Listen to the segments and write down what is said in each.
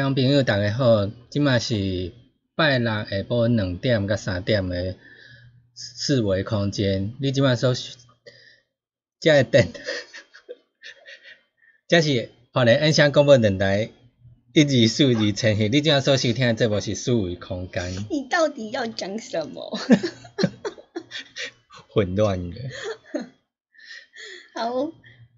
听众朋友，大家好，即马是拜六下晡两点到三点的四维空间。你即马所遮个电，这是华联音响广播电台一二四二千赫。你即马所收听的节目是四维空间。你到底要讲什么？混乱的。好。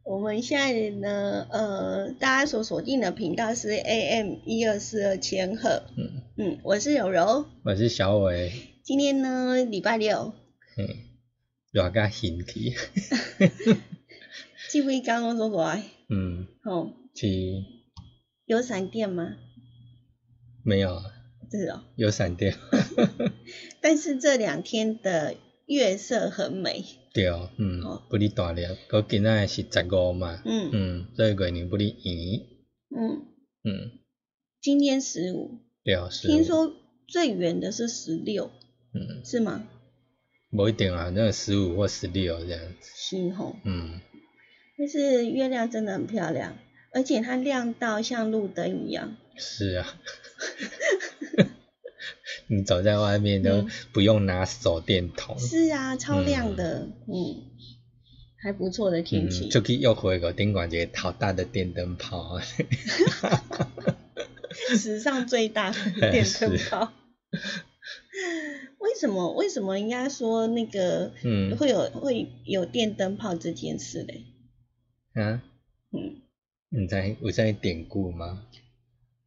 我们现在呢，呃，大家所锁定的频道是 AM 一二四二千赫。嗯嗯，我是柔柔，我是小伟。今天呢，礼拜六。嗯，热甲兴起。这位刚刚说过来。嗯。哦。是。有闪电吗？没有。是哦。有闪电。但是这两天的月色很美。对，嗯，不哩大粒，佮今仔是十五嘛，嗯嗯，所以过年不哩圆，嗯嗯，今天十五，对，十五。听说最远的是十六，嗯，是吗？不一定啊，那个十五或十六这样子。是吼，嗯，但是月亮真的很漂亮，而且它亮到像路灯一样。是啊。你走在外面都不用拿手电筒。是啊，超亮的，嗯，还不错的天气。就可以又回个电管节，好大的电灯泡。史上最大的电灯泡。为什么？为什么应该说那个嗯会有会有电灯泡这件事嘞？啊？嗯，你在我在典故吗？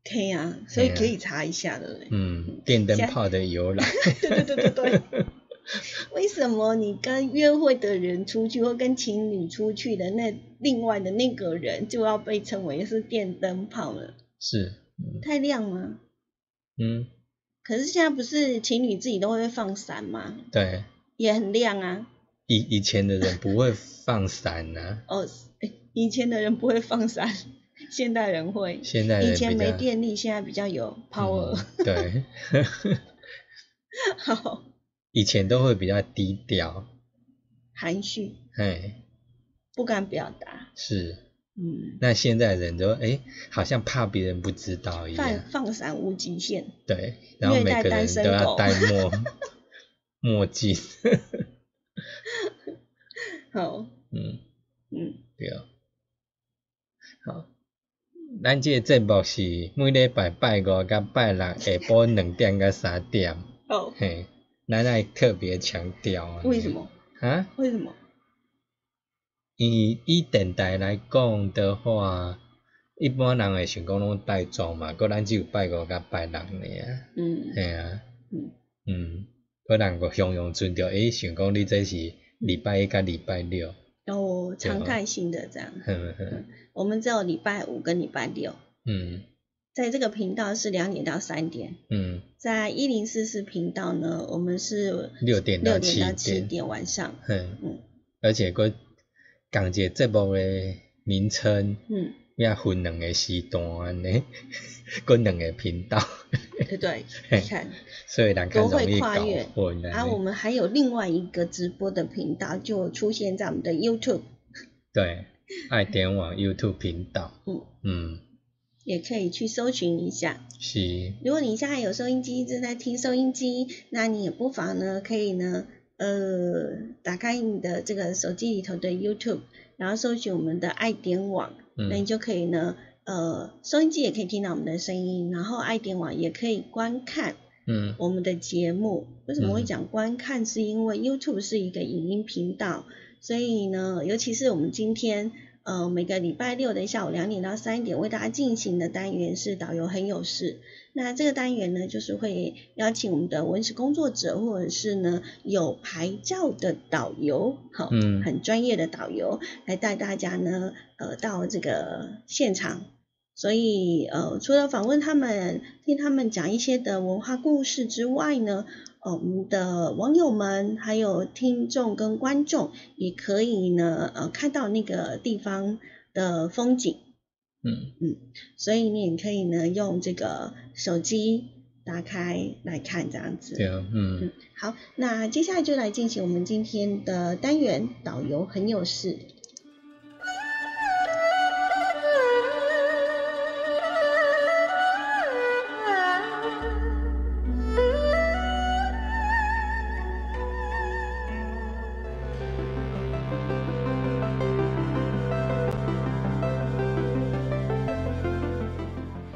可以啊，所以可以查一下的。嗯，电灯泡的由来。对对对对对。为什么你跟约会的人出去，或跟情侣出去的那另外的那个人，就要被称为是电灯泡了？是。太亮吗？嗯。可是现在不是情侣自己都会放伞吗？对。也很亮啊。以以前的人不会放伞呐。哦，以前的人不会放伞。现代人会，现代人以前没电力，现在比较有 power。对，好。以前都会比较低调，含蓄，哎，不敢表达。是，嗯。那现在人都哎，好像怕别人不知道一样。放放闪无极限。对，然后每个人都要戴墨 墨镜。好。嗯嗯，对啊。好。咱即个节目是每礼拜拜五甲拜六下晡两点到三点。哦。嘿，咱爱特别强调。为什么？啊？为什么？以以电台来讲的话，一般人会想讲拢带妆嘛，搁咱只有拜五甲拜六尔啊。嗯，嘿啊，嗯嗯，个人个形容尊着，伊，想讲你这是礼拜一甲礼拜六，哦，常态性的这样。我们只有礼拜五跟礼拜六，嗯在这个频道是两点到三点，嗯，在一零四四频道呢，我们是六点六到七点到七点，晚上。哼，嗯而且个港姐这部的名称，嗯，也分两个时段安尼，个两个频道，对对，你看。所以人较都会容易搞跨越混啊，我。们还有另外一个直播的频道，就出现在我们的 YouTube，对，爱点网 YouTube 频道，嗯，嗯，也可以去搜寻一下。是，如果你现在有收音机正在听收音机，那你也不妨呢，可以呢，呃，打开你的这个手机里头的 YouTube，然后搜寻我们的爱点网，那你嗯就可以呢，呃，收音机也可以听到我们的声音，然后爱点网也可以观看嗯我们的节目。为什么会嗯讲观看？是因为 YouTube 是一个影音频道，所以呢，尤其是我们今天。呃，每个礼拜六的下午两点到三点为大家进行的单元是导游很有事。那这个单元呢，就是会邀请我们的文史工作者，或者是呢有牌照的导游，好，嗯很专业的导游来带大家呢，呃，到这个现场。所以，呃，除了访问他们，听他们讲一些的文化故事之外呢，呃，我们的网友们还有听众跟观众也可以呢，呃，看到那个地方的风景。嗯嗯所以你也可以呢，用这个手机打开来看这样子。对啊，嗯。好，那接下来就来进行我们今天的单元，导游很有事。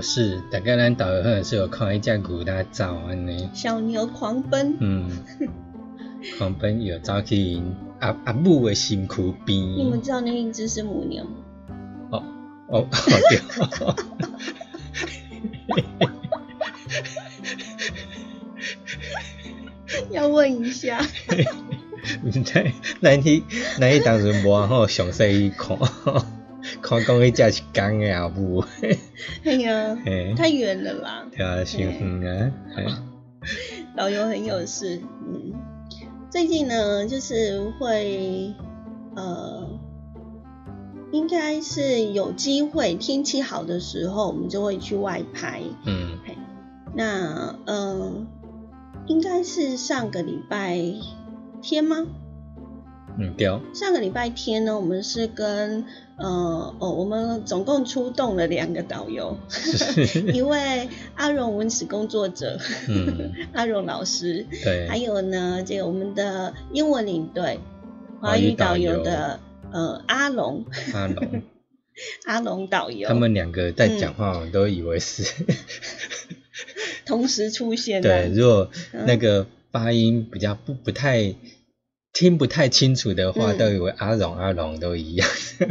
有事，大概咱导游可能是有看一只牛来走安尼，小牛狂奔，嗯，狂奔有走去因阿阿母的身躯边，你们知道那一只是母牛？哦哦哦对，要问一下，毋知咱迄咱迄当时无好详细去看，看讲迄只是公的阿母，哎呀，嘿，太远了啦。对啊，太远啊，嘿。导游很有事，嗯，最近呢，就是会，呃，应该是有机会，天气好的时候，我们就会去外拍。嗯。那，呃、应该是上个礼拜天吗？嗯对，上个礼拜天呢，我们是跟呃哦，我们总共出动了两个导游，一位阿荣文史工作者，嗯。阿荣老师，对，还有呢，这个我们的英文领队华语导导游游的呃阿龙。阿龙。阿龙导游，他们两个在讲话，我都以为是、同时出现对。如果嗯。那个发音比较不不太听不太清楚的话，嗯。都以为阿荣阿龙都一样。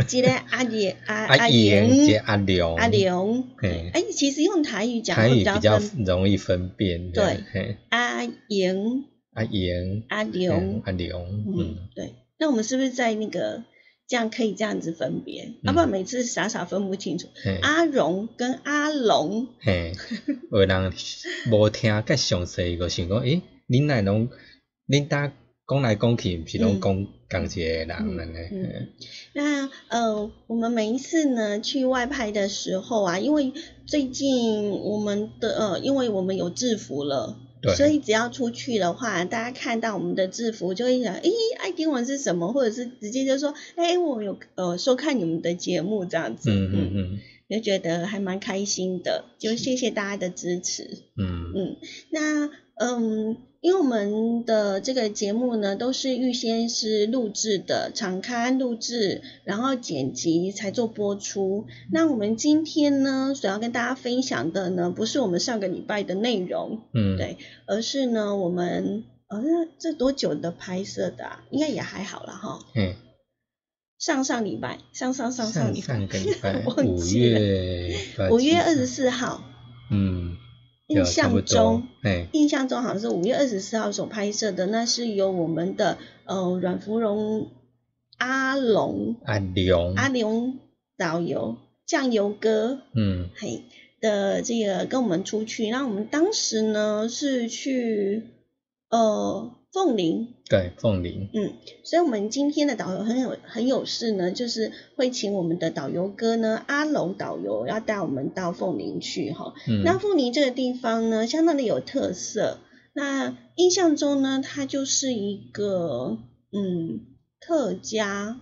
记得阿爷 阿阿言接阿龙，阿龙，嘿。哎，其实用台语讲台会语比较容易分辨。对。嘿，阿莹。阿莹。阿嗯龙，阿龙，嗯嗯，，对。那我们是不是在那个这样可以这样子分别？要不然每次傻傻分不清楚。阿荣跟阿龙，嘿，有人无听甲详细个想讲，诶，恁来拢恁搭讲来讲去，毋是拢讲讲一个人安尼。那呃，我们每一次呢去外拍的时候啊，因为最近我们的呃，因为我们有制服了。所以只要出去的话，大家看到我们的制服就会想，诶，爱丁文是什么？或者是直接就说，诶，我有呃收看你们的节目这样子，嗯嗯。嗯，就觉得还蛮开心的，就谢谢大家的支持，嗯。嗯，那嗯。因为我们的这个节目呢，都是预先是录制的，场刊录制，然后剪辑才做播出。那我们今天呢，所要跟大家分享的呢，不是我们上个礼拜的内容，嗯，对，而是呢，我们呃，这多久的拍摄的？啊应该也还好了哈。嗯。上上礼拜，上上上上礼拜，五月五月二十四号。嗯。印象中，印象中好像是五月二十四号所拍摄的，那是由我们的呃阮芙蓉阿龙阿龙。阿龙导游酱油哥，嗯，嘿的这个跟我们出去，那我们当时呢是去呃。凤林，对，凤林，嗯，所以，我们今天的导游很有很有事呢，就是会请我们的导游哥呢，阿龙导游要带我们到凤林去哈。嗯，那凤林这个地方呢，相当的有特色。那印象中呢，它就是一个嗯客家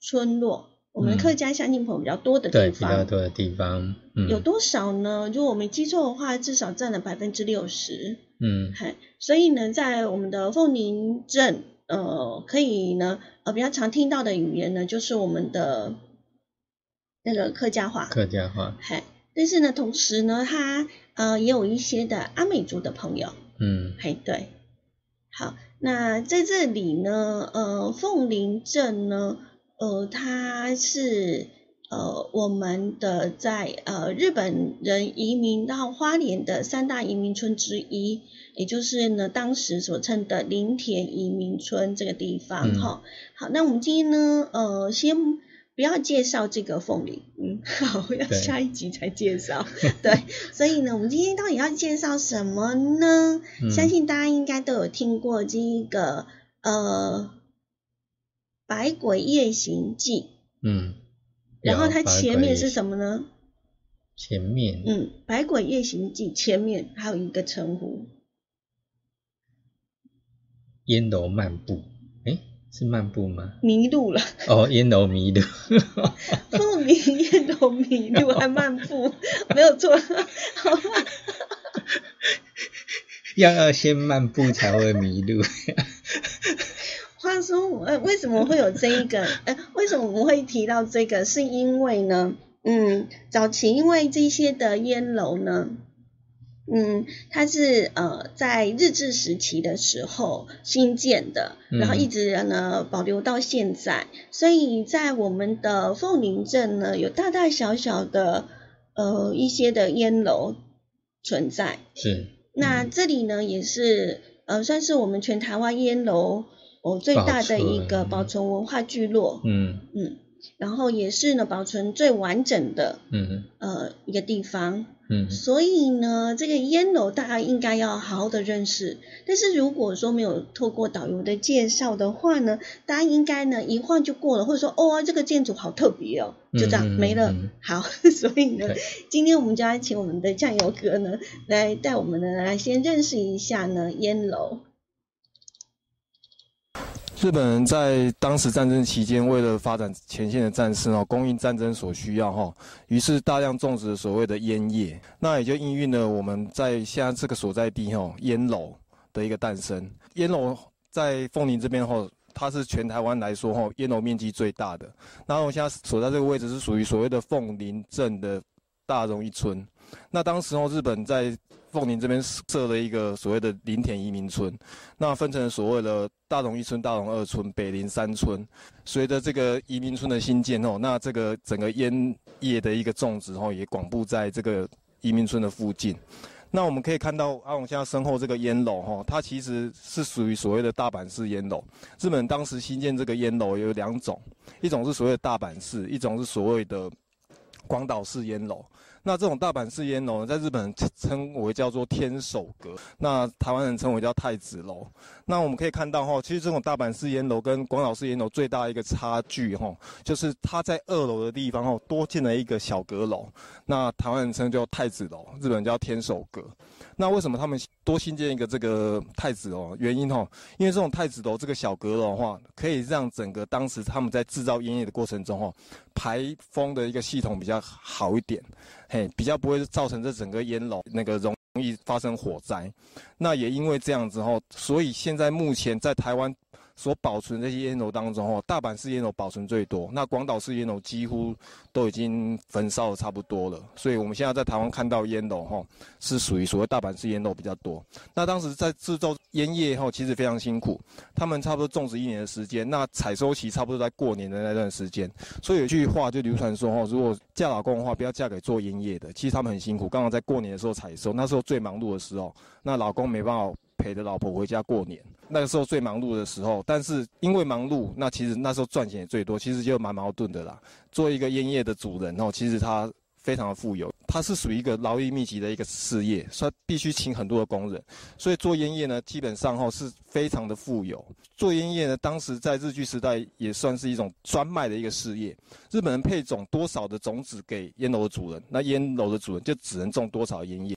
村落，我们客家乡亲朋友比较多的地方，比较多的地方，有多少呢？如果我没记错的话，至少占了百分之六十。嗯，嗨，所以呢，在我们的凤林镇，呃，可以呢，呃，比较常听到的语言呢，就是我们的那个客家话。客家话。嗨，但是呢，同时呢，它呃也有一些的阿美族的朋友。嗯，嘿，对。好，那在这里呢，呃，凤林镇呢，呃，它是。呃，我们的在呃日本人移民到花莲的三大移民村之一，也就是呢当时所称的林田移民村这个地方哈。好，那我们今天呢，呃，先不要介绍这个凤梨，嗯，好，要下一集才介绍。对，所以呢，我们今天到底要介绍什么呢？相信大家应该都有听过这一个呃《百鬼夜行记》。嗯。然后它前面是什么呢？前面，嗯，《百鬼夜行记》前面还有一个称呼，烟楼漫步，哎，是漫步吗？迷路了。哦，烟楼迷路。不迷烟楼迷路还漫步，没有错。要要先漫步才会迷路。话说，呃，为什么会有这一个？呃，为什么我们会提到这个？是因为呢，嗯，早期因为这些的烟楼呢，嗯，它是呃在日治时期的时候新建的，然后一直呢保留到现在，所以在我们的凤林镇呢，有大大小小的呃一些的烟楼存在。是。那这里呢，也是呃算是我们全台湾烟楼。哦，最大的一个保存文化聚落，嗯嗯，然后也是呢保存最完整的，嗯呃一个地方，嗯，所以呢这个烟楼大家应该要好好的认识，但是如果说没有透过导游的介绍的话呢，大家应该呢一晃就过了，或者说哦这个建筑好特别哦，就这样没了。好，所以呢今天我们就要请我们的酱油哥呢来带我们呢来先认识一下呢烟楼。日本人在当时战争期间，为了发展前线的战士哦，供应战争所需要哈，于是大量种植所谓的烟叶，那也就应运了我们在现在这个所在地哈烟楼的一个诞生。烟楼在凤林这边哈，它是全台湾来说哈烟楼面积最大的。那我现在所在这个位置是属于所谓的凤林镇的大荣一村。那当时候日本在凤林这边设了一个所谓的林田移民村，那分成所谓的大龙一村、大龙二村、北林三村。随着这个移民村的新建哦，那这个整个烟叶的一个种植哦，也广布在这个移民村的附近。那我们可以看到阿龙现在身后这个烟楼哈，它其实是属于所谓的大阪式烟楼。日本当时新建这个烟楼有两种，一种是所谓的大阪式，一种是所谓的广岛式烟楼。那这种大阪式烟楼，在日本称为叫做天守阁，那台湾人称为叫太子楼。那我们可以看到哈，其实这种大阪式烟楼跟广岛式烟楼最大一个差距哈，就是它在二楼的地方哈多建了一个小阁楼，那台湾人称叫太子楼，日本叫天守阁。那为什么他们多新建一个这个太子楼？原因哦，因为这种太子楼这个小阁楼的话，可以让整个当时他们在制造烟叶的过程中哦，排风的一个系统比较好一点，嘿，比较不会造成这整个烟楼那个容易发生火灾。那也因为这样子哈，所以现在目前在台湾。所保存这些烟楼当中，哦，大阪式烟楼保存最多，那广岛式烟楼几乎都已经焚烧的差不多了。所以我们现在在台湾看到烟楼，哈，是属于所谓大阪式烟楼比较多。那当时在制造烟叶，哈，其实非常辛苦，他们差不多种植一年的时间，那采收期差不多在过年的那段时间。所以有句话就流传说，哈，如果嫁老公的话，不要嫁给做烟叶的。其实他们很辛苦，刚好在过年的时候采收，那时候最忙碌的时候，那老公没办法陪着老婆回家过年。那个时候最忙碌的时候，但是因为忙碌，那其实那时候赚钱也最多，其实就蛮矛盾的啦。做一个烟叶的主人哦，其实他非常的富有，他是属于一个劳力密集的一个事业，所以必须请很多的工人，所以做烟叶呢，基本上哈是非常的富有。做烟叶呢，当时在日据时代也算是一种专卖的一个事业，日本人配种多少的种子给烟楼的主人，那烟楼的主人就只能种多少烟叶。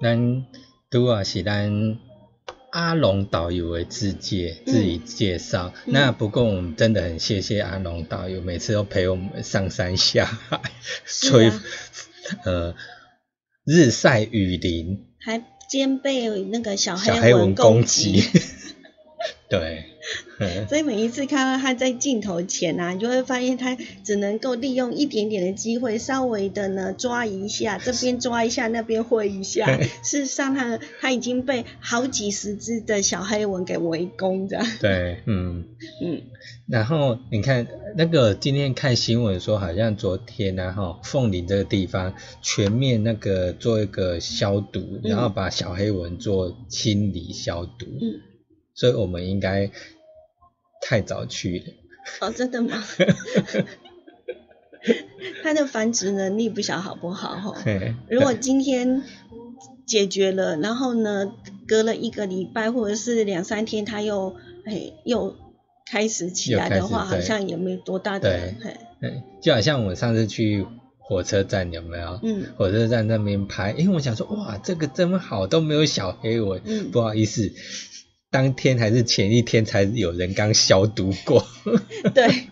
咱拄啊是咱阿龙导游的自介自己介绍，那不过我们真的很谢谢阿龙导游，每次都陪我们上山下海，吹呃日晒雨淋，还兼备那个小黑蚊攻击，对。所以每一次看到他在镜头前啊，你就会发现他只能够利用一点点的机会，稍微的呢抓一下，这边抓一下，那边挥一下。事实上，他他已经被好几十只的小黑蚊给围攻着。对，嗯嗯。然后你看那个今天看新闻说，好像昨天凤林这个地方全面那个做一个消毒，然后把小黑蚊做清理消毒。嗯。所以我们应该。太早去了哦，真的吗？它的繁殖能力不晓好不好哈？如果今天解决了，然后呢，隔了一个礼拜或者是两三天，它又哎又开始起来的话，好像也没多大的对，就好像我上次去火车站有没有？嗯，火车站那边拍，因为我想说哇，这个这么好都没有小黑蚊，不好意思。当天还是前一天才有人刚消毒过，对，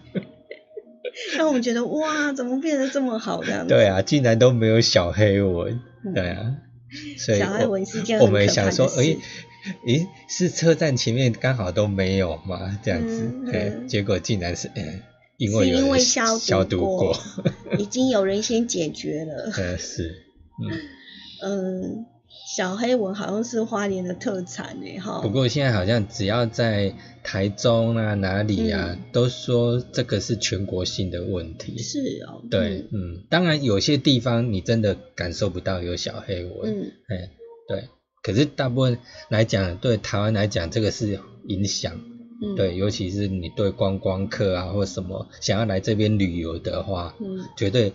让我们觉得哇，怎么变得这么好的？对啊，竟然都没有小黑纹，对啊，所以我们想说，哎，诶，是车站前面刚好都没有嘛，这样子，对，结果竟然是，嗯，因为因为消毒过，已经有人先解决了，嗯，是，嗯，嗯。小黑蚊好像是花莲的特产诶，哈。不过现在好像只要在台中啊哪里啊，都说这个是全国性的问题。是哦。对，嗯，当然有些地方你真的感受不到有小黑蚊，嗯，哎，对。可是大部分来讲，对台湾来讲，这个是影响，嗯，对，尤其是你对观光客啊或什么想要来这边旅游的话，嗯，绝对。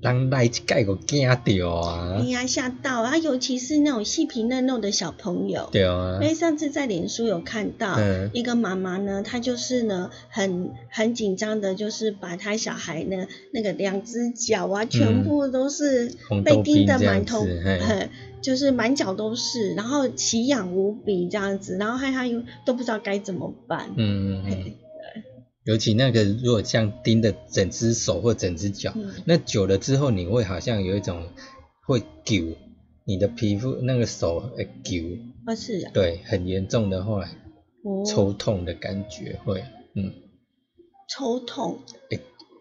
让来一盖个惊掉啊！哎呀，吓到啊！尤其是那种细皮嫩肉的小朋友。对啊。因为上次在脸书有看到一个妈妈呢，她就是呢很很紧张的，就是把她小孩呢那个两只脚啊，全部都是被叮的满头，就是满脚都是，然后奇痒无比这样子，然后害她又都不知道该怎么办。嗯嗯嗯。尤其那个，如果像叮的整只手或整只脚，那久了之后，你会好像有一种会揪，你的皮肤那个手会揪，啊是啊，对，很严重的话，哦。抽痛的感觉会，嗯，抽痛，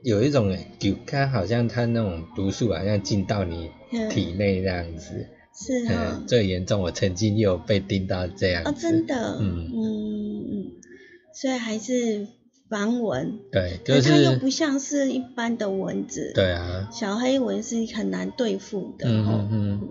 有一种诶揪，它好像它那种毒素好像进到你嗯。体内这样子，是啊。嗯，，最严重，我曾经也有被叮到这样哦子，真的，嗯嗯嗯，所以还是防蚊，对，就是它又不像是一般的蚊子，，对啊，小黑蚊是很难对付的嗯哦嗯，嗯。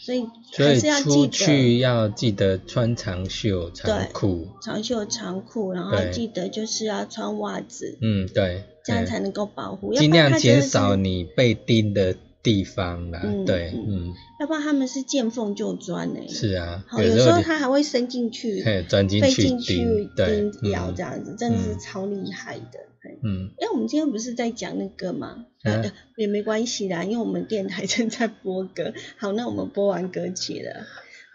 所以所以还是要记出得去要记得穿长袖长裤，长袖长裤，然后记得就是要穿袜子，嗯，对，嗯这样才能够保护，要尽量减少你被叮的地方啦。嗯对，嗯嗯，要不然他们是见缝就钻呢、是啊，好，有时候它还会伸进去，嘿钻进去飞进去叮咬嗯这样子，真的是嗯超厉害的。嘿嗯，哎，我们今天不是在讲那个吗？啊呃也没关系啦，因为我们电台正在播歌。好，那我们播完歌曲了。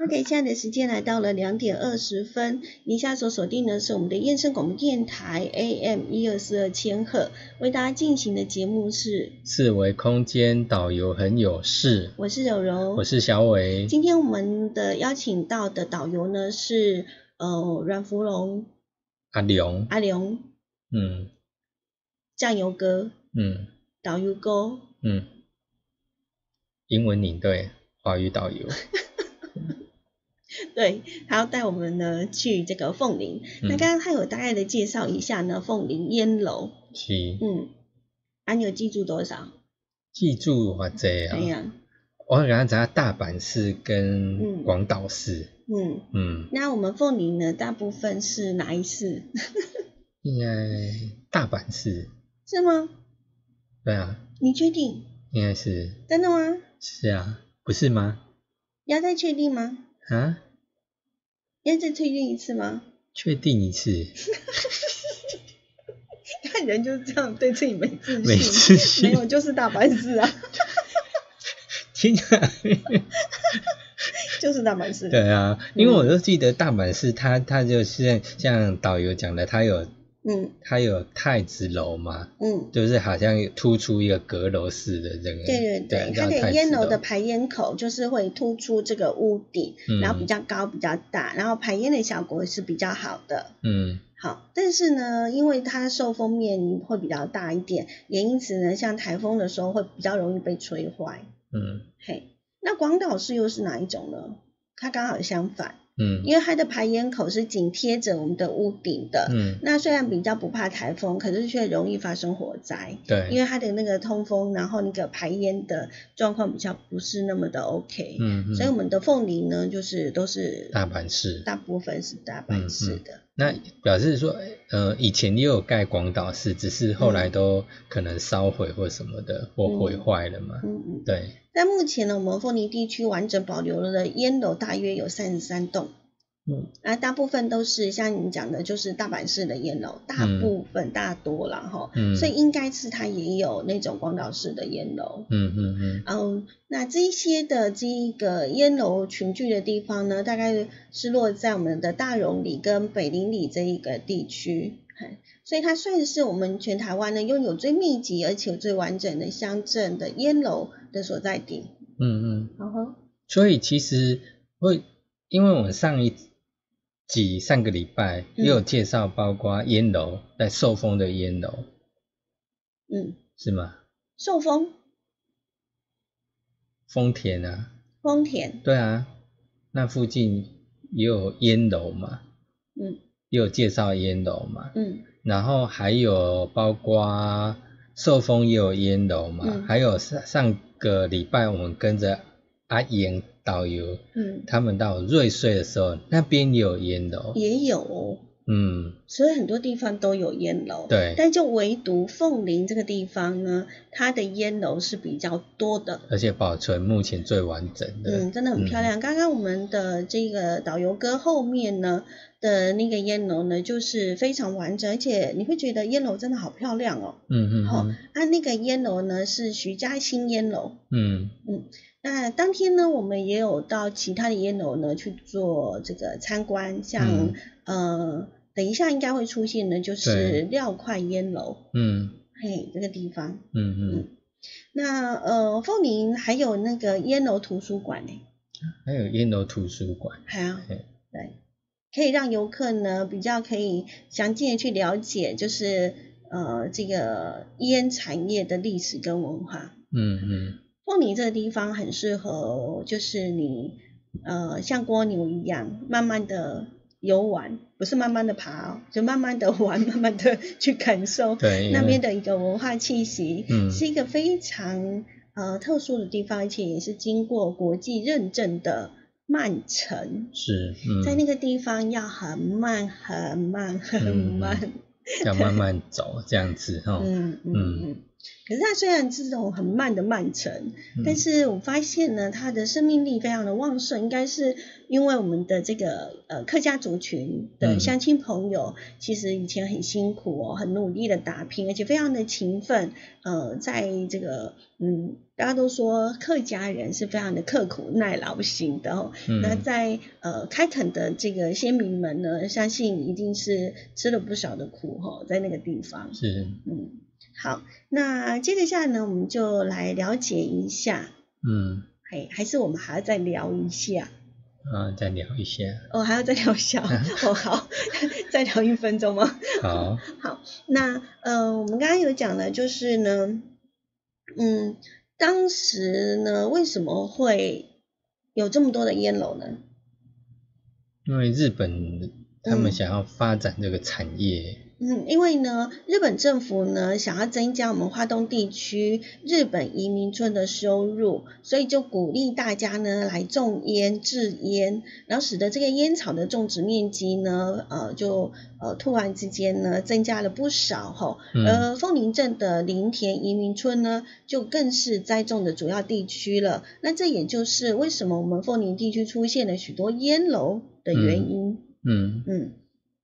OK，现在的时间来到了两点二十分，您现在所锁定的是我们的燕声广播电台 AM 一二四二千赫，为大家进行的节目是，四维空间导游很有事，我是柔柔，我是小伟，今天我们的邀请到的导游呢是呃阮福龙阿龙，阿良嗯。酱油哥。嗯。导游哥，嗯，英文领队，华语导游，对，他要带我们呢去这个凤林。那嗯刚刚他有大概的介绍一下呢，凤林烟楼，是，嗯，啊，你有记住多少？记住我这啊，哎呀，我刚刚讲大阪市跟嗯广岛市，嗯，嗯，那我们凤林呢，大部分是哪一市？应该大阪市，是吗？对啊，你确定？应该是真的吗？是啊，不是吗？要再确定吗？啊，要再确定一次吗？确定一次，看人就是这样，对自己没自信。没自信没有，就是大阪市啊，听起来，就是大阪市。对啊，因为我都记得大阪市，它它就是像导游讲的，它有嗯。它有太子楼嘛，嗯，就是好像突出一个阁楼似的这个，对对对，它的烟楼。的排烟口就是会突出这个屋顶，嗯。然后比较高、比较大，然后排烟的效果是比较好的。嗯。好，但是呢，因为它受风面会比较大一点，也因此呢，像台风的时候会比较容易被吹坏。嗯。嘿，那广岛市又是哪一种呢？它刚好相反，嗯。因为它的排烟口是紧贴着我们的屋顶的。嗯，那虽然比较不怕台风，可是却容易发生火灾。对。因，为它的那个通风，然后那个排烟的状况比较不是那么的 OK，、嗯嗯，所以我们的凤梨呢，就是都是大阪市，大部分是大阪市的，那表示说，呃，以前也有盖广岛市，只是后来都可能烧毁或什么的，或毁坏了嘛。嗯嗯。对，但目前呢，我们凤梨地区完整保留了的烟楼大约有三十三栋，嗯。啊，大部分都是像你讲的，就是大阪市的烟楼，大部分、大多了哈，嗯。所以应该是它也有那种广岛市的烟楼。嗯嗯嗯。嗯，那这一些的这一个烟楼群聚的地方呢，大概是落在我们的大荣里跟北林里这一个地区，嘿所以它算是我们全台湾呢拥有最密集而且最完整的乡镇的烟楼的所在地。嗯嗯，然后，所以其实会，因为我们上一集上个礼拜嗯。也有介绍，包括烟楼在寿丰的烟楼。嗯，是吗？寿丰、丰田啊，丰田，对啊，那附近也有烟楼嘛，嗯。也有介绍烟楼嘛。嗯。然后还有包括寿丰也有烟楼嘛，嗯。还有上上个礼拜我们跟着阿妍导游嗯，他们到瑞穗的时候，那边也有烟楼，也有哦，嗯，所以很多地方都有烟楼。对，但就唯独凤林这个地方呢，它的烟楼是比较多的。而且保存目前最完整的，嗯，真的很漂亮。刚刚我们的这个导游哥后面呢的那个烟楼呢，就是非常完整，而且你会觉得烟楼真的好漂亮哦。好、嗯嗯嗯啊，那个烟楼呢是徐家新烟楼。嗯嗯那当天呢，我们也有到其他的烟楼呢去做这个参观，像、嗯。呃，等一下应该会出现的，就是对料块烟楼，嗯。嘿，这个地方。嗯嗯。那呃，凤林还有那个烟楼图书馆呢，还有烟楼图书馆，还有对，可以让游客呢比较可以详尽的去了解，就是呃这个烟产业的历史跟文化。嗯嗯，凤梨这个地方很适合，就是你呃像蜗牛一样，慢慢的。游玩不是慢慢的爬，哦就慢慢的玩，慢慢的去感受那边的一个文化气息，是一个非常呃特殊的地方，而且也是经过国际认证的慢城。是，在那个地方要很慢很慢很慢，要慢慢走这样子哈。嗯 嗯嗯。可是它虽然是这种很慢的慢城，但是我发现呢，它的生命力非常的旺盛，应该是因为我们的这个呃客家族群的乡亲朋友，其实以前很辛苦哦，很努力的打拼，而且非常的勤奋。呃，在这个嗯，大家都说客家人是非常的刻苦耐劳型的哦。那在呃开垦的这个先民们呢，相信一定是吃了不少的苦哈，在那个地方。是，嗯。好，那接着下来呢，我们就来了解一下。嗯，还还是我们还要再聊一下。啊，再聊一下。哦，还要再聊一下。哦，好，再聊一分钟吗？好。好，那呃，我们刚刚有讲了，就是呢，嗯，当时呢，为什么会有这么多的烟楼呢？因为日本他们想要发展这个产业。嗯，因为呢，日本政府呢想要增加我们华东地区日本移民村的收入，所以就鼓励大家呢来种烟制烟，然后使得这个烟草的种植面积呢，呃，就呃突然之间呢增加了不少吼。而凤林镇的林田移民村呢，就更是栽种的主要地区了。那这也就是为什么我们凤林地区出现了许多烟楼的原因。嗯嗯。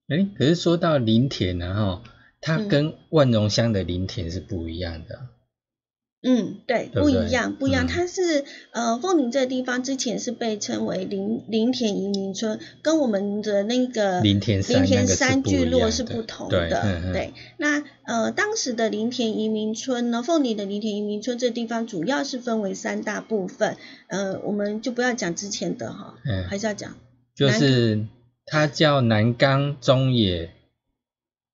哎，可是说到林田呢，哈，它跟万荣乡的林田是不一样的。嗯，对，不一样，不一样。它是呃，凤林这个地方之前是被称为林林田移民村，跟我们的那个林田林田山聚落是不同的。对，那呃，当时的林田移民村呢，凤林的林田移民村这地方主要是分为三大部分。呃，我们就不要讲之前的哈，还是要讲，就是。它叫南冈、中野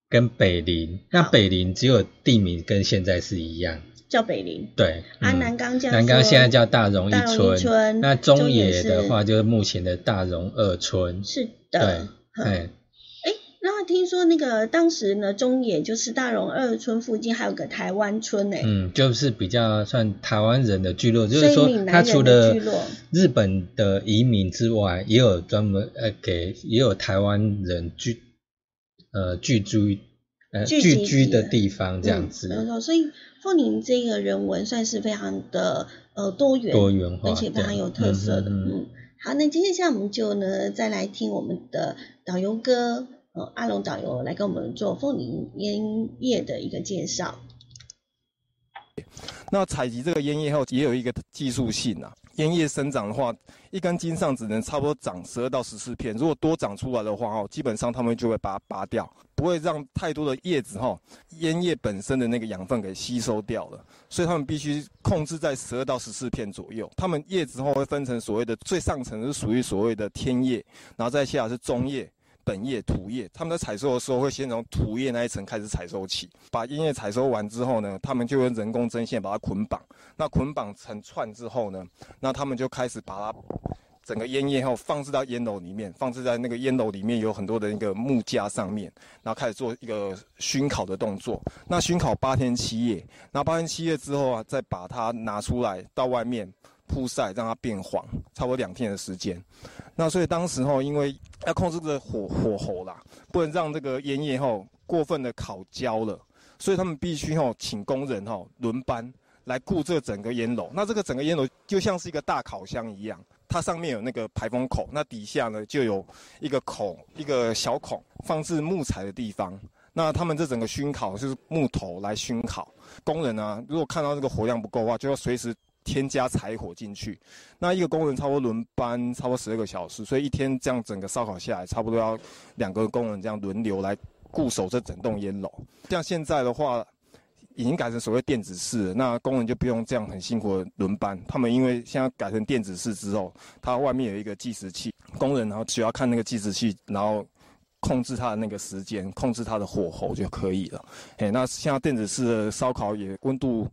跟北林，那北林只有地名跟现在是一样，叫北林。对，啊，南冈叫南冈现在叫大荣一村。村，那中野的话就是目前的大荣二村。是的，对，哎。听说那个当时呢，中野就是大荣二村附近还有个台湾村呢。嗯，就是比较算台湾人的聚落，就是说他除了日本的移民之外，也有专门呃给也有台湾人居呃聚居呃聚居的地方这样子。没错，所以凤林这个人文算是非常的呃多元多元化，而且非常有特色的。嗯，好，那接下来我们就呢再来听我们的导游歌。呃，阿龙导游来跟我们做凤梨烟叶的一个介绍。那采集这个烟叶后，也有一个技术性啊。烟叶生长的话，一根茎上只能差不多长十二到十四片。如果多长出来的话，哦，基本上他们就会把它拔掉，不会让太多的叶子哈，烟叶本身的那个养分给吸收掉了。所以他们必须控制在十二到十四片左右。他们叶子后会分成所谓的最上层是属于所谓的天叶，然后再下是中叶。本叶、土叶，他们在采收的时候会先从土叶那一层开始采收起，把烟叶采收完之后呢，他们就用人工针线把它捆绑。那捆绑成串之后呢，那他们就开始把它整个烟叶后放置到烟楼里面，放置在那个烟楼里面有很多的一个木架上面，然后开始做一个熏烤的动作。那熏烤八天七夜，那八天七夜之后啊，再把它拿出来到外面。曝晒让它变黄，差不多两天的时间。那所以当时候因为要控制这个火火候啦，不能让这个烟叶吼过分的烤焦了，所以他们必须吼请工人吼轮班来顾这整个烟楼。那这个整个烟楼就像是一个大烤箱一样，它上面有那个排风口，那底下呢就有一个孔，一个小孔放置木材的地方。那他们这整个熏烤就是木头来熏烤，工人呢如果看到这个火量不够的话，就要随时。添加柴火进去，那一个工人差不多轮班，差不多十二个小时，所以一天这样整个烧烤下来，差不多要两个工人这样轮流来固守这整栋烟楼。像现在的话，已经改成所谓电子式，那工人就不用这样很辛苦的轮班。他们因为现在改成电子式之后，它外面有一个计时器，工人然后只要看那个计时器，然后控制它的那个时间，控制它的火候就可以了。哎，那像电子式的烧烤也温度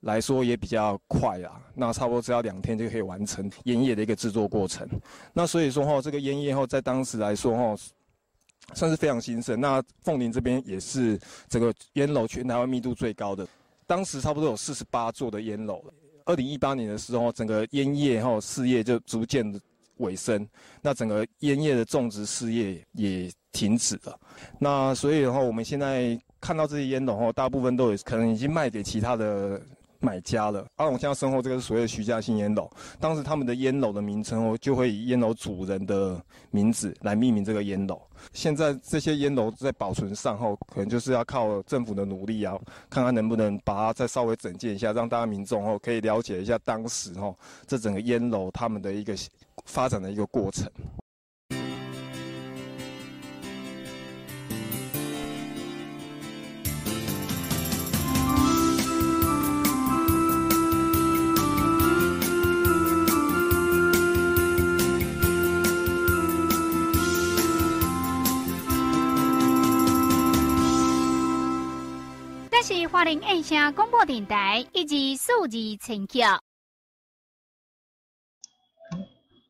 来说也比较快啊，那差不多只要两天就可以完成烟叶的一个制作过程。那所以说哈，这个烟叶后在当时来说哈。算是非常兴盛。那凤林这边也是这个烟楼全台湾密度最高的，当时差不多有四十八座的烟楼。二零一八年的时候，整个烟叶哈事业就逐渐尾声，那整个烟叶的种植事业也停止了。那所以的话，我们现在看到这些烟楼哈，大部分都有可能已经卖给其他的。买家了。阿龙现在身后这个是所谓的徐家新烟楼，当时他们的烟楼的名称哦，就会以烟楼主人的名字来命名这个烟楼。现在这些烟楼在保存上后，可能就是要靠政府的努力啊，看看能不能把它再稍微整建一下，让大家民众哦可以了解一下当时哦这整个烟楼他们的一个发展的一个过程。是华林印象广播电台以及数字陈桥。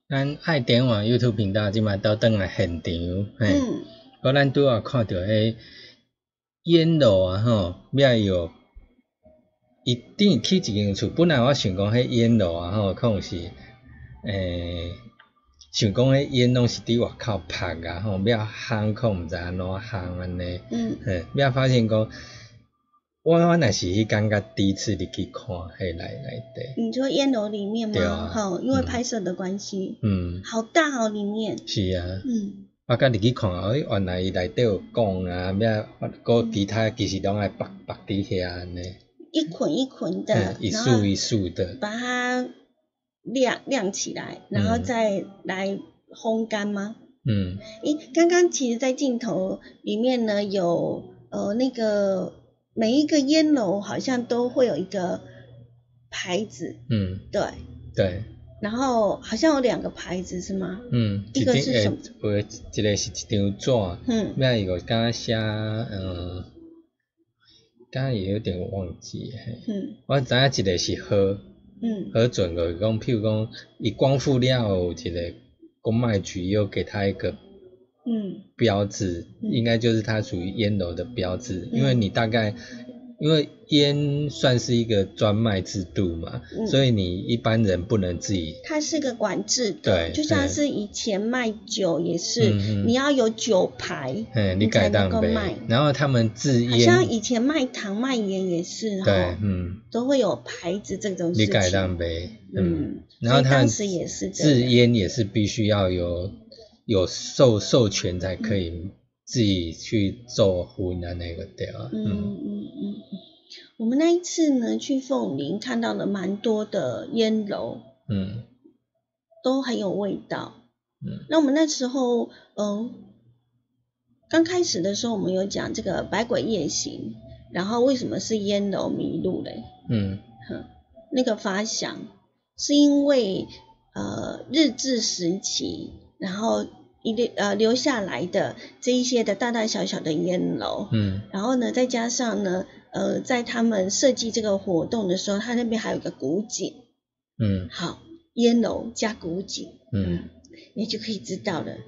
咱爱点网 YouTube 频道即摆倒转来现场，嘿，我咱拄啊看到迄烟楼啊吼，要有一定去一间厝。本来我想讲迄烟楼啊吼，可能是诶，想讲迄烟拢是伫外口拍啊吼，要烘可毋知安怎烘安尼，嗯，嘿，要发现讲。我我那是迄感觉第一次入去看迄来来的。你说烟楼里面吗？对啊。好，因为拍摄的关系。嗯。好大哦，里面。是啊。嗯。我甲入去看，哎，原来伊内底有讲啊，咩，个其他其实拢爱绑绑伫遐安尼。一捆一捆的，一束一束的。把它晾晾起来，然后再来烘干吗？嗯。诶，刚刚其实，在镜头里面呢，有呃那个。每一个烟楼好像都会有一个牌子，嗯，对，对，然后好像有两个牌子是吗？嗯，一个是什么？呃，一个是一张纸，嗯，另外一个刚刚写，嗯，刚刚也有点忘记，嗯，我知影一个是核，嗯，核准个讲，譬如讲，伊光复了一个公卖局又给他一个。嗯，标志应该就是它属于烟楼的标志，因为你大概，因为烟算是一个专卖制度嘛，所以你一般人不能自己。它是个管制的，就像是以前卖酒也是，你要有酒牌，嗯，你才能够卖。然后他们制烟，像以前卖糖卖盐也是，对，嗯，都会有牌子这种事情。你改档呗，嗯，然后当时也是制烟也是必须要有。有授授权才可以自己去做婚的那个对啊。嗯嗯嗯。我们那一次呢去凤林看到了蛮多的烟楼，嗯，都很有味道。嗯。那我们那时候，嗯，刚开始的时候我们有讲这个百鬼夜行，然后为什么是烟楼迷路嘞？嗯。哼，那个发想是因为呃日治时期，然后。一留呃留下来的这一些的大大小小的烟楼，嗯，然后呢，再加上呢，呃，在他们设计这个活动的时候，他那边还有个古井，嗯，好，烟楼加古井，嗯，你就可以知道了。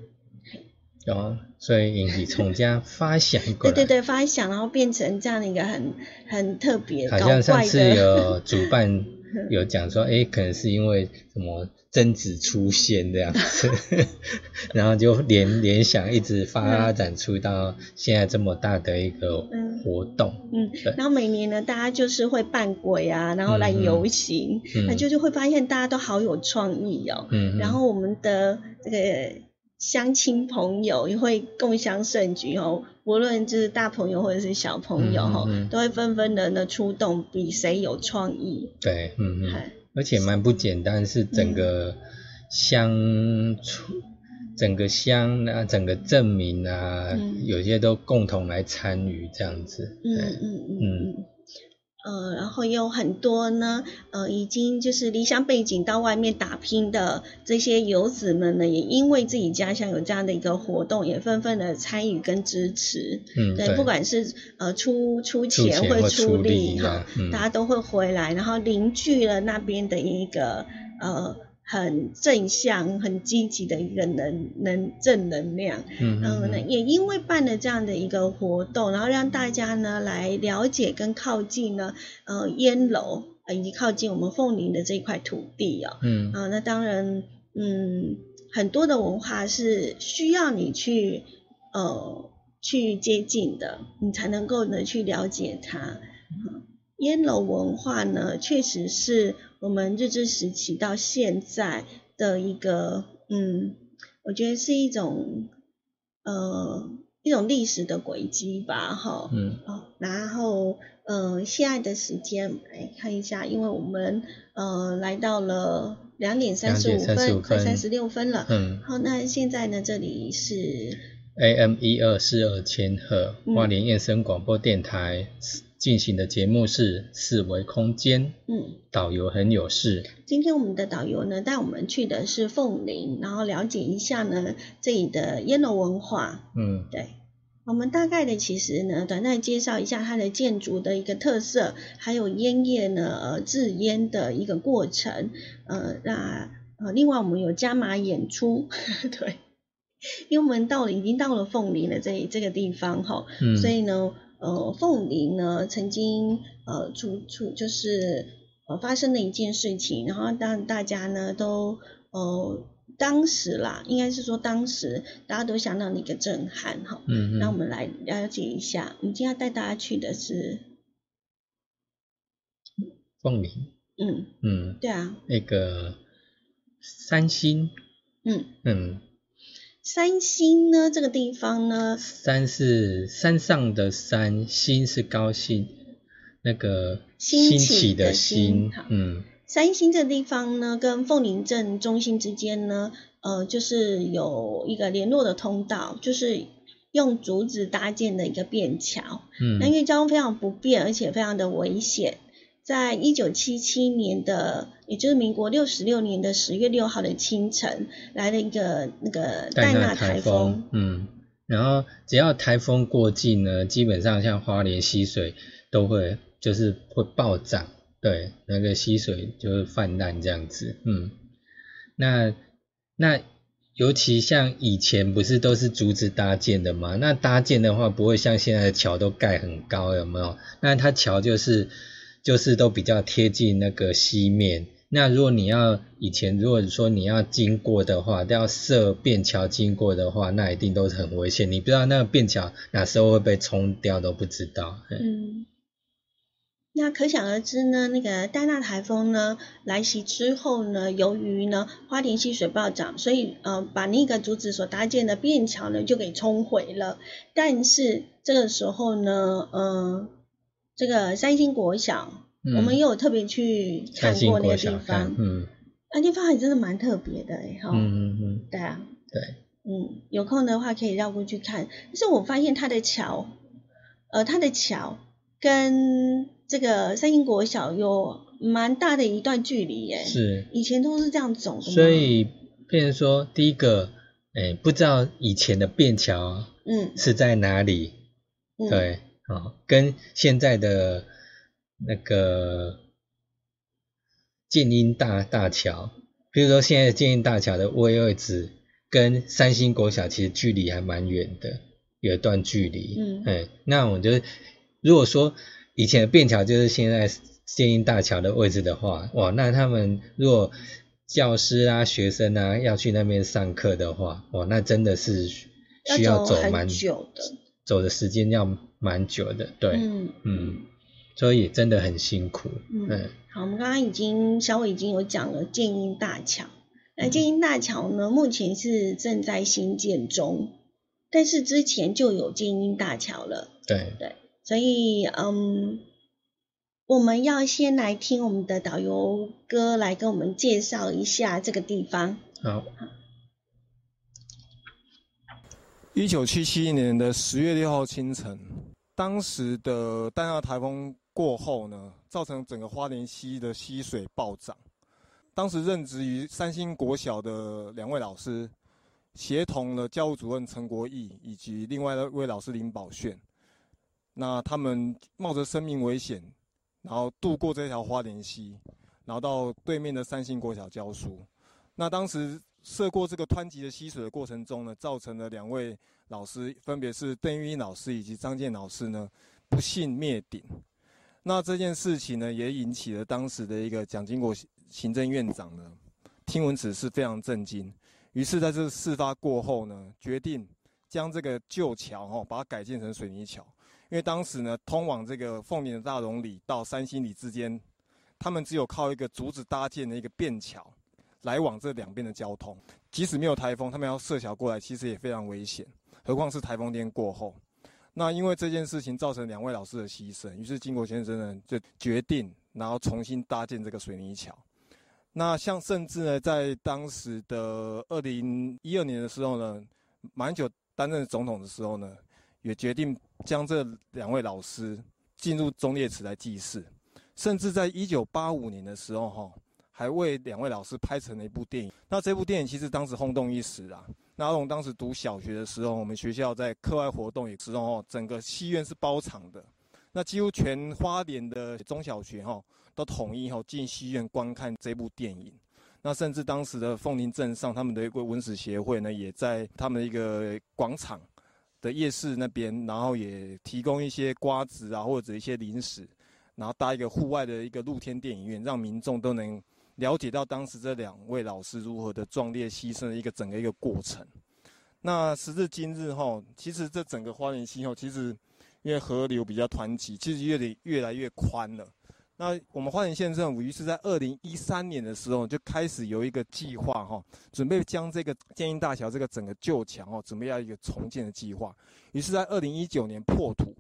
有，所以引起从家发想过 对对对，发想，然后变成这样的一个很很特别、好像上次有主办有讲说，哎，可能是因为什么。贞子出现这样子，然后就联联想一直发展出到现在这么大的一个活动。嗯，然后每年呢，大家就是会扮鬼啊，然后来游行，那就是会发现大家都好有创意哦。嗯，然后我们的这个乡亲朋友也会共襄盛举哦，无论就是大朋友或者是小朋友哈，都会纷纷的呢出动，比谁有创意。对，嗯嗯。而且蛮不简单，是整个乡村、整个乡啊、整个镇民啊，有些都共同来参与这样子。嗯嗯嗯嗯。呃，然后也有很多呢，呃，已经就是离乡背景到外面打拼的这些游子们呢，也因为自己家乡有这样的一个活动，也纷纷的参与跟支持。嗯，对，不管是呃出出钱或出力哈，大家都会回来，然后凝聚了那边的一个呃。很正向、很积极的一个能能正能量，嗯嗯，也因为办了这样的一个活动，然后让大家呢来了解跟靠近呢，呃，烟楼以及靠近我们凤林的这一块土地哦，嗯。啊，那当然，嗯，很多的文化是需要你去呃去接近的，你才能够呢去了解它。烟楼文化呢，确实是我们日治时期到现在的一个，嗯，我觉得是一种，呃，一种历史的轨迹吧，哈，嗯，哦，然后，呃，现在的时间来看一下，因为我们，呃，来到了两点三十五分，快三十六分了，嗯，好，那现在呢，这里是 AM 一二四二千赫，花莲燕声广播电台。进行的节目是四维空间，嗯，导游很有事。今天我们的导游呢带我们去的是凤林，然后了解一下呢这里的烟楼文化，嗯，对，我们大概的其实呢短暂介绍一下它的建筑的一个特色，还有烟叶呢呃制烟的一个过程，呃那呃另外我们有加码演出，对，因为我们到了已经到了凤林的这这个地方哈，嗯，所以呢。呃，凤梨呢曾经呃出出就是呃发生了一件事情，然后让大家呢都呃当时啦，应该是说当时大家都相当的一个震撼哈。嗯嗯。那我们来了解一下，我们今天要带大家去的是凤梨。嗯嗯。对啊。那个三星。嗯嗯。三星呢，这个地方呢，山是山上的山，星是高兴，那个兴起的兴，嗯，三星这个地方呢，跟凤林镇中心之间呢，呃，就是有一个联络的通道，就是用竹子搭建的一个便桥，嗯，那因为交通非常不便，而且非常的危险。在一九七七年的，也就是民国六十六年的十月六号的清晨，来了一个那个戴纳台风。嗯，然后只要台风过境呢，基本上像花莲溪水都会就是会暴涨，对，那个溪水就会泛滥这样子。嗯，那那尤其像以前不是都是竹子搭建的吗？那搭建的话不会像现在的桥都盖很高，有没有？那它桥就是。就是都比较贴近那个西面。那如果你要以前如果说你要经过的话，都要设便桥经过的话，那一定都是很危险。你不知道那个便桥哪时候会被冲掉都不知道。嗯，那可想而知呢，那个戴娜台风呢来袭之后呢，由于呢花田溪水暴涨，所以呃把那个竹子所搭建的便桥呢就给冲毁了。但是这个时候呢，嗯。这个三星国小，我们也有特别去看过那个地方，嗯，那地方还真的蛮特别的哎，哈，嗯嗯嗯，对啊，对，嗯，有空的话可以绕过去看。但是我发现它的桥，呃，它的桥跟这个三星国小有蛮大的一段距离耶，是，以前都是这样走的，所以，变成说第一个，哎，不知道以前的便桥，嗯，是在哪里，对。啊，跟现在的那个建英大大桥，比如说现在建英大桥的位位置，跟三星国小其实距离还蛮远的，有一段距离。嗯，哎，那我觉得，如果说以前的便桥就是现在建英大桥的位置的话，哇，那他们如果教师啊、学生啊要去那边上课的话，哇，那真的是需要走蛮久的，走的时间要。蛮久的，对，嗯嗯，所以真的很辛苦，嗯。好，我们刚刚已经小伟已经有讲了建英大桥，那建英大桥呢，目前是正在新建中，但是之前就有建英大桥了，对对，所以嗯，我们要先来听我们的导游哥来跟我们介绍一下这个地方。好。一九七七年的十月六号清晨。当时的丹纳台风过后呢，造成整个花莲溪的溪水暴涨。当时任职于三星国小的两位老师，协同了教务主任陈国义以及另外一位老师林宝炫，那他们冒着生命危险，然后渡过这条花莲溪，然后到对面的三星国小教书。那当时涉过这个湍急的溪水的过程中呢，造成了两位老师，分别是邓玉英老师以及张健老师呢，不幸灭顶。那这件事情呢，也引起了当时的一个蒋经国行政院长呢，听闻此事非常震惊。于是在这事发过后呢，决定将这个旧桥哈，把它改建成水泥桥。因为当时呢，通往这个凤林的大龙里到三星里之间，他们只有靠一个竹子搭建的一个便桥，来往这两边的交通。即使没有台风，他们要设桥过来，其实也非常危险。何况是台风天过后。那因为这件事情造成两位老师的牺牲，于是金国先生呢就决定，然后重新搭建这个水泥桥。那像甚至呢，在当时的二零一二年的时候呢，马英九担任总统的时候呢，也决定将这两位老师进入忠烈祠来祭祀。甚至在一九八五年的时候，哈，还为两位老师拍成了一部电影。那这部电影其实当时轰动一时啊。那阿龙当时读小学的时候，我们学校在课外活动也时候，整个戏院是包场的。那几乎全花莲的中小学哈，都统一哈进戏院观看这部电影。那甚至当时的凤林镇上，他们的一个文史协会呢，也在他们的一个广场的夜市那边，然后也提供一些瓜子啊或者一些零食，然后搭一个户外的一个露天电影院，让民众都能。了解到当时这两位老师如何的壮烈牺牲的一个整个一个过程。那时至今日哈，其实这整个花莲溪哈，其实因为河流比较湍急，其实越来越来越宽了。那我们花莲县政府于是在二零一三年的时候就开始有一个计划哈，准备将这个建英大桥这个整个旧墙哦，准备要一个重建的计划。于是，在二零一九年破土。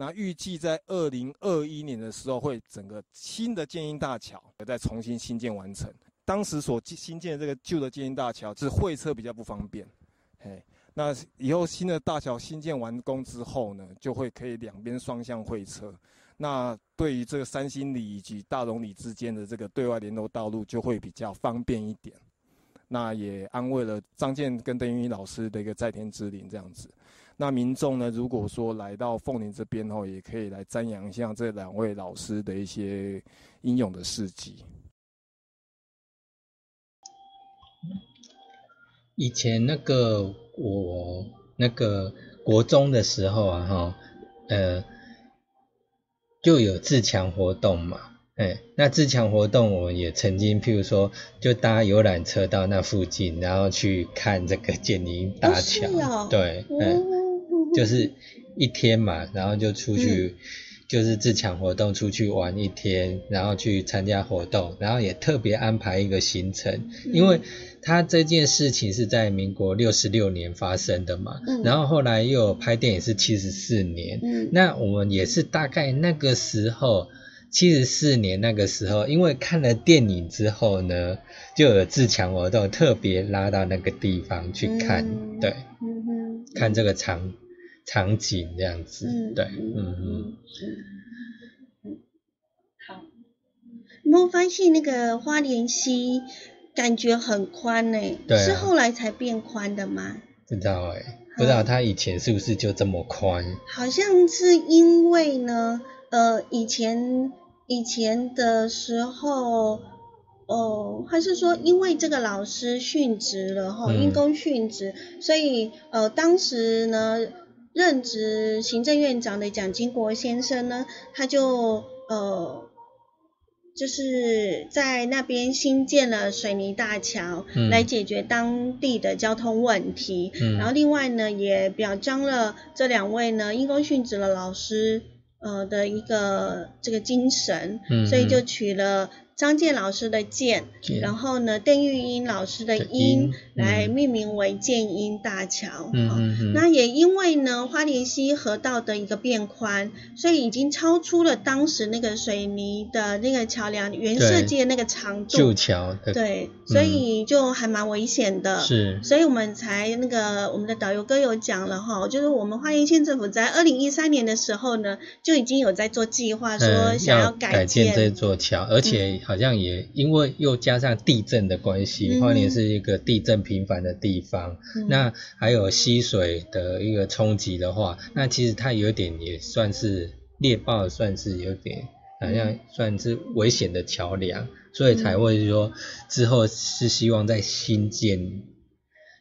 那预计在二零二一年的时候，会整个新的建英大桥再重新新建完成。当时所新建的这个旧的建英大桥，是会车比较不方便。嘿，那以后新的大桥新建完工之后呢，就会可以两边双向会车。那对于这个三星里以及大龙里之间的这个对外联络道路，就会比较方便一点。那也安慰了张健跟邓云老师的一个在天之灵这样子。那民众呢？如果说来到凤林这边后，也可以来瞻仰一下这两位老师的一些英勇的事迹。以前那个我那个国中的时候啊，哈，呃，就有自强活动嘛。哎，那自强活动，我也曾经，譬如说，就搭游览车到那附近，然后去看这个 建宁大桥。对，嗯，就是一天嘛，然后就出去，就是自强活动出去玩一天，然后去参加活动，然后也特别安排一个行程，因为他这件事情是在民国六十六年发生的嘛，然后后来又有拍电影是七十四年，那我们也是大概那个时候。七十四年那个时候，因为看了电影之后呢，就有自强活动特别拉到那个地方去看，对，看这个场场景这样子，对，嗯嗯嗯，好，有没有发现那个花莲溪感觉很宽呢？对，是后来才变宽的吗？不知道哎，不知道它以前是不是就这么宽？好像是因为呢，呃，以前。以前的时候，哦，还是说因为这个老师殉职了哈，因公殉职，所以呃，当时呢，任职行政院长的蒋经国先生呢，他就呃，就是在那边新建了水泥大桥，来解决当地的交通问题。然后另外呢，也表彰了这两位呢因公殉职的老师。呃的一个这个精神，所以就取了张健老师的健，然后呢邓玉英老师的英来命名为建英大桥。嗯嗯嗯。那也因为呢花莲溪河道的一个变宽，所以已经超出了当时那个水泥的那个桥梁原设计的那个长度。旧桥。对，所以就还蛮危险的。是。所以我们才那个我们的导游哥有讲了哈，就是我们花莲县政府在二零一三年的时候呢，就已经有在做计划，说想要改建这座桥，而且好像也因为又加上地震的关系，花莲是一个地震频繁的地方，那还有溪水的一个冲击的话，那其实它有点也算是猎豹，算是有点好像算是危险的桥梁，所以才会说之后是希望在新建。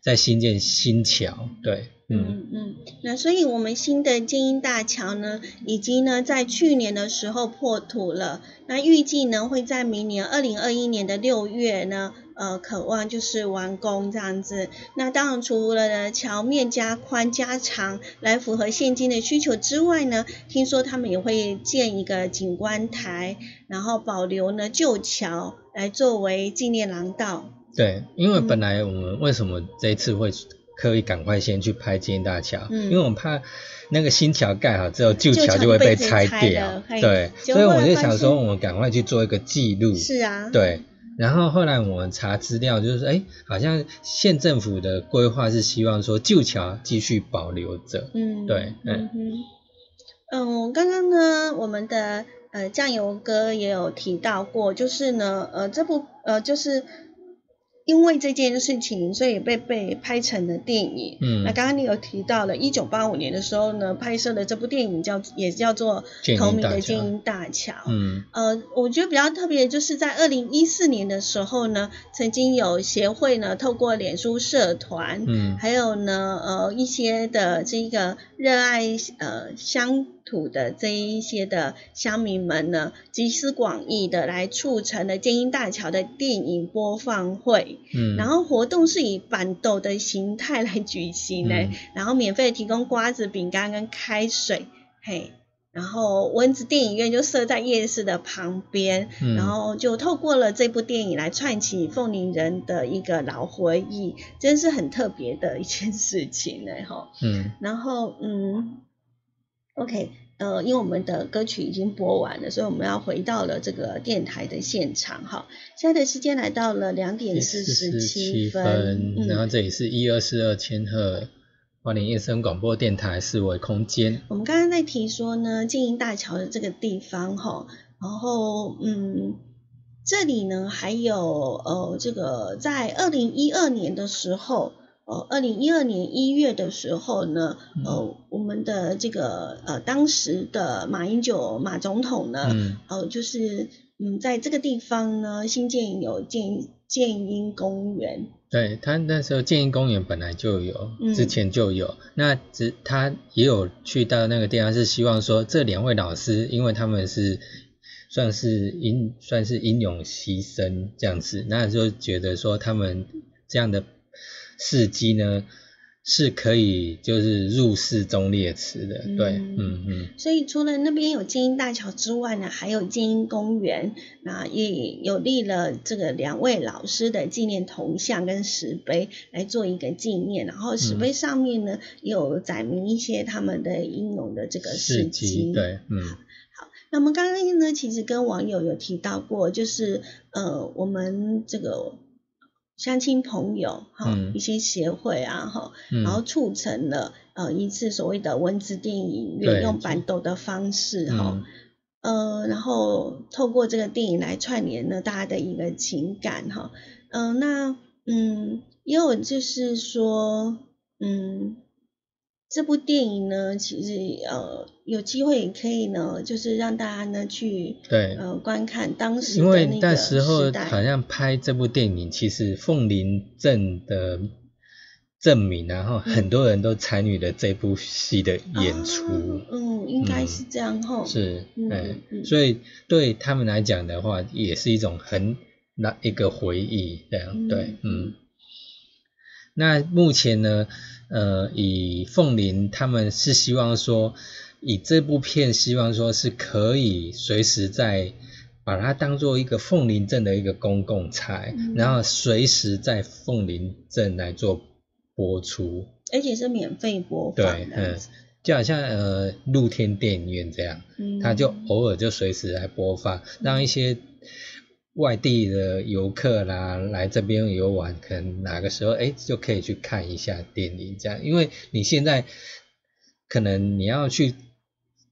在新建新桥，对，嗯嗯，那所以我们新的建英大桥呢，已经呢在去年的时候破土了，那预计呢会在明年二零二一年的六月呢，呃，渴望就是完工这样子。那当然除了呢桥面加宽加长来符合现今的需求之外呢，听说他们也会建一个景观台，然后保留呢旧桥来作为纪念廊道。对，因为本来我们为什么这一次会可以赶快先去拍金大桥？嗯，因为我们怕那个新桥盖好之后，旧桥就会被拆掉。对，所以我就想说，我们赶快去做一个记录。是啊。对，然后后来我们查资料，就是哎，好像县政府的规划是希望说旧桥继续保留着。嗯，对，嗯嗯，刚刚呢，我们的呃酱油哥也有提到过，就是呢，呃，这部呃就是。因为这件事情，所以被被拍成了电影。嗯，那刚刚你有提到了，一九八五年的时候呢，拍摄的这部电影叫也叫做同名的《建英大桥》。嗯，呃，我觉得比较特别，就是在二零一四年的时候呢，曾经有协会呢，透过脸书社团，嗯，还有呢，呃，一些的这个热爱呃乡。土的这一些的乡民们呢，集思广益的来促成了建英大桥的电影播放会，嗯，然后活动是以板斗的形态来举行呢，然后免费提供瓜子、饼干跟开水，嘿，然后蚊子电影院就设在夜市的旁边，然后就透过了这部电影来串起凤林人的一个老回忆，真是很特别的一件事情呢，哈，嗯，然后嗯。OK，呃，因为我们的歌曲已经播完了，所以我们要回到了这个电台的现场哈。现在的时间来到了两点四十七分，然后这里是一二四二千赫花莲夜声广播电台四维空间。我们刚刚在提说呢，金银大桥的这个地方哈，然后嗯，这里呢还有呃，这个在二零一二年的时候。呃，二零一二年一月的时候呢，呃，我们的这个呃，当时的马英九马总统呢，呃，就是嗯，在这个地方呢，新建有建建英公园。对他那时候建英公园本来就有，之前就有，那只他也有去到那个地方，是希望说这两位老师，因为他们是算是英算是英勇牺牲这样子，那就觉得说他们这样的。事迹呢是可以就是入世中列词的，对，嗯嗯。所以除了那边有金鹰大桥之外呢，还有金鹰公园，那也有立了这个两位老师的纪念铜像跟石碑来做一个纪念，然后石碑上面呢有载明一些他们的英勇的这个事迹，对，嗯。好，那么刚刚呢其实跟网友有提到过，就是呃我们这个。相亲朋友哈，一些协会啊哈，然后促成了呃一次所谓的文字电影院用板斗的方式哈，呃然后透过这个电影来串联了大家的一个情感哈，嗯那嗯也有就是说嗯。这部电影呢，其实呃有机会也可以呢，就是让大家呢去对呃观看当时因为那时候好像拍这部电影，其实凤林镇的镇民，然后很多人都参与了这部戏的演出。嗯，应该是这样哈。是，嗯，所以对他们来讲的话，也是一种很那一个回忆，这样对，嗯。那目前呢？呃，以凤林他们是希望说，以这部片希望说是可以随时在把它当做一个凤林镇的一个公共财，然后随时在凤林镇来做播出，而且是免费播放。对，嗯，就好像呃露天电影院这样，他就偶尔就随时来播放，让一些外地的游客啦来这边游玩，可能哪个时候哎就可以去看一下电影这样，因为你现在可能你要去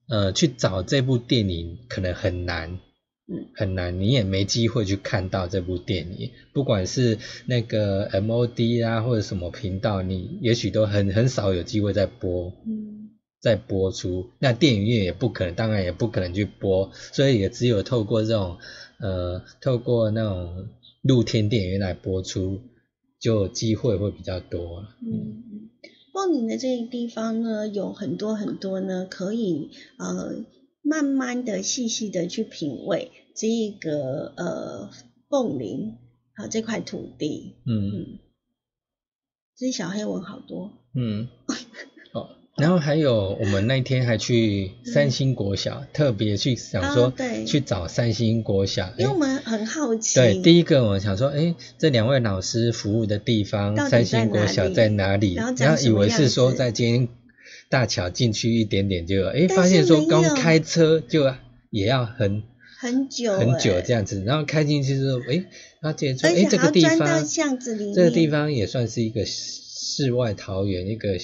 呃去找这部电影可能很难。嗯，很难，你也没机会去看到这部电影，不管是那个 MOD 啊，或者什么频道，你也许都很很少有机会在播，嗯，在播出。那电影院也不可能，当然也不可能去播，所以也只有透过这种，呃，透过那种露天电影院来播出，就机会会比较多。嗯嗯，凤林的这个地方呢，有很多很多呢，可以呃。慢慢的、细细的去品味这个呃凤林啊这块土地，嗯嗯，这小黑文好多，嗯，哦，然后还有我们那天还去三星国小，特别去想说去找三星国小，因为我们很好奇，对，第一个我想说，哎，这两位老师服务的地方三星国小在哪里？然后以为是说在今天。大桥进去一点点就，哎，发现说刚开车就也要很很久很久这样子，然后开进去之后，哎，发现说，哎，这个地方这个地方也算是一个世外桃源，一个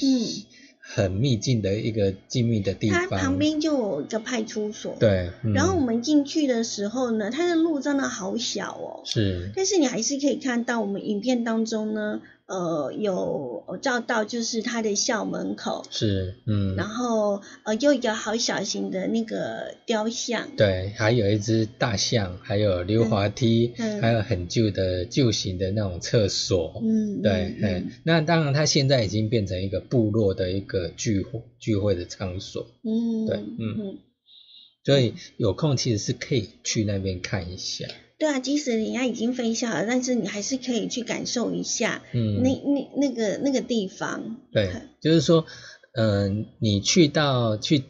很秘境的一个静谧的地方。它旁边就有一个派出所，对。然后我们进去的时候呢，它的路真的好小哦，是。但是你还是可以看到我们影片当中呢。呃，有照到就是他的校门口。是，嗯，然后呃又，有一个好小型的那个雕像，对，还有一只大象，还有溜滑梯，还有很旧的旧型的那种厕所，嗯，对，嗯，那当然，它现在已经变成一个部落的一个聚会聚会的场所，嗯，对，嗯，所以有空其实是可以去那边看一下。对啊，即使人家已经飞下了，但是你还是可以去感受一下，嗯，那那那个那个地方。对，就是说，嗯，你去到去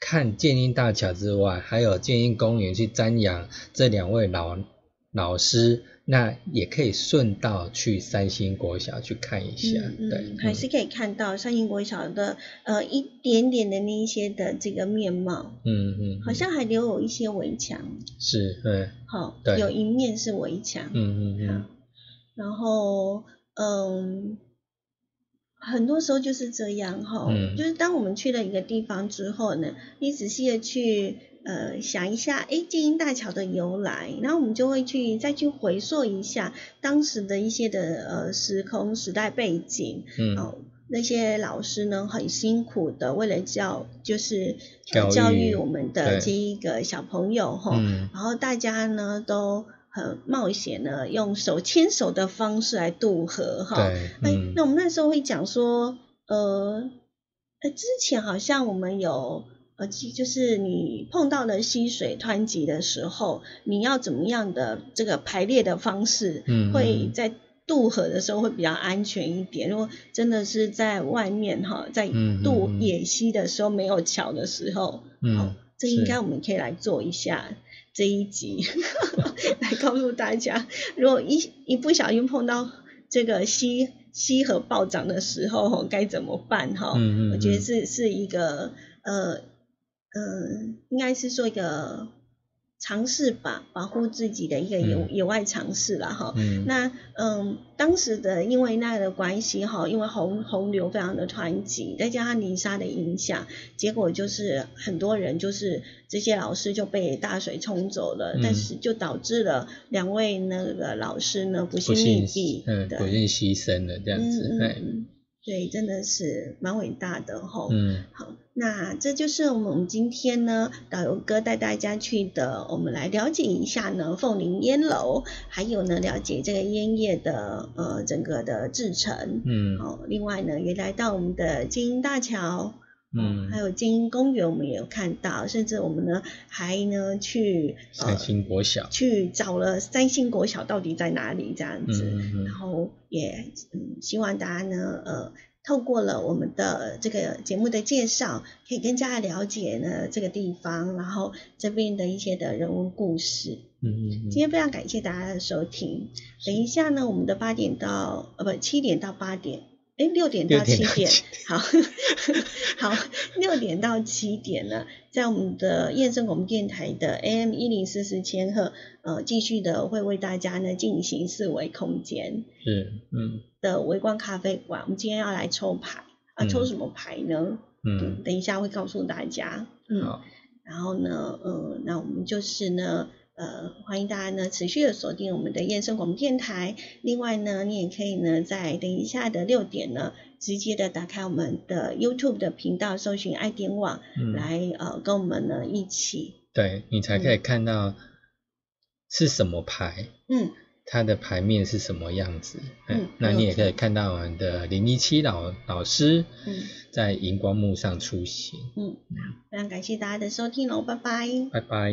看建英大桥之外，还有建英公园去瞻仰这两位老老师。那也可以顺道去三星国小去看一下，对，还是可以看到三星国小的呃一点点的那一些的这个面貌，嗯嗯，好像还留有一些围墙，是，对，好，有一面是围墙，嗯嗯嗯，然后嗯，很多时候就是这样哈，就是当我们去了一个地方之后呢，你仔细的去。呃，想一下，哎，建英大桥的由来，然后我们就会去再去回溯一下当时的一些的呃时空时代背景，嗯，哦，那些老师呢很辛苦的为了教，就是教育我们的这一个小朋友哈，然后大家呢都很冒险的用手牵手的方式来渡河哈，哎，那我们那时候会讲说，呃，呃，之前好像我们有。呃，就是你碰到了溪水湍急的时候，你要怎么样的这个排列的方式，会在渡河的时候会比较安全一点。如果真的是在外面哈，在渡野溪的时候没有桥的时候，嗯，这应该我们可以来做一下这一集，来告诉大家，如果一一不小心碰到这个溪溪河暴涨的时候，该怎么办哈？嗯嗯，我觉得是是一个呃。嗯，应该是做一个尝试吧，保护自己的一个野野外尝试了哈。那嗯，当时的因为那的关系哈，因为洪洪流非常的湍急，再加上泥沙的影响，结果就是很多人就是这些老师就被大水冲走了，但是就导致了两位那个老师呢不幸溺毙，嗯，不幸牺牲了这样子，对，真的是蛮伟大的哈。嗯，好。那这就是我们今天呢，导游哥带大家去的，我们来了解一下呢凤林烟楼，还有呢了解这个烟叶的呃整个的制成，嗯，好，另外呢也来到我们的金鹰大桥，嗯，还有金鹰公园，我们也有看到，甚至我们呢还呢去三星国小去找了三星国小到底在哪里这样子，然后也嗯希望大家呢呃。透过了我们的这个节目的介绍，可以更加了解呢这个地方，然后这边的一些的人物故事。嗯嗯嗯，今天非常感谢大家的收听。等一下呢，我们的八点到呃不七点到八点，哎六点到七点，好好六点到七点呢，在我们的燕声广播电台的 AM 一零四四千赫，呃继续的会为大家呢进行四维空间是，嗯的微观咖啡馆。我们今天要来抽牌啊，嗯抽什么牌呢？嗯，等一下会告诉大家。嗯。然后呢，呃，那我们就是呢，呃，欢迎大家呢持续的锁定我们的燕声广播电台。另外呢，你也可以呢在等一下的六点呢，直接的打开我们的 YouTube 的频道，搜寻爱点网，嗯，来呃跟我们呢一起，对你才可以看到是什么牌，嗯，它的牌面是什么样子。嗯嗯，那你也可以看到我们的零一七老老师嗯在荧光幕上出现。嗯，非常感谢大家的收听喽，拜拜。拜拜。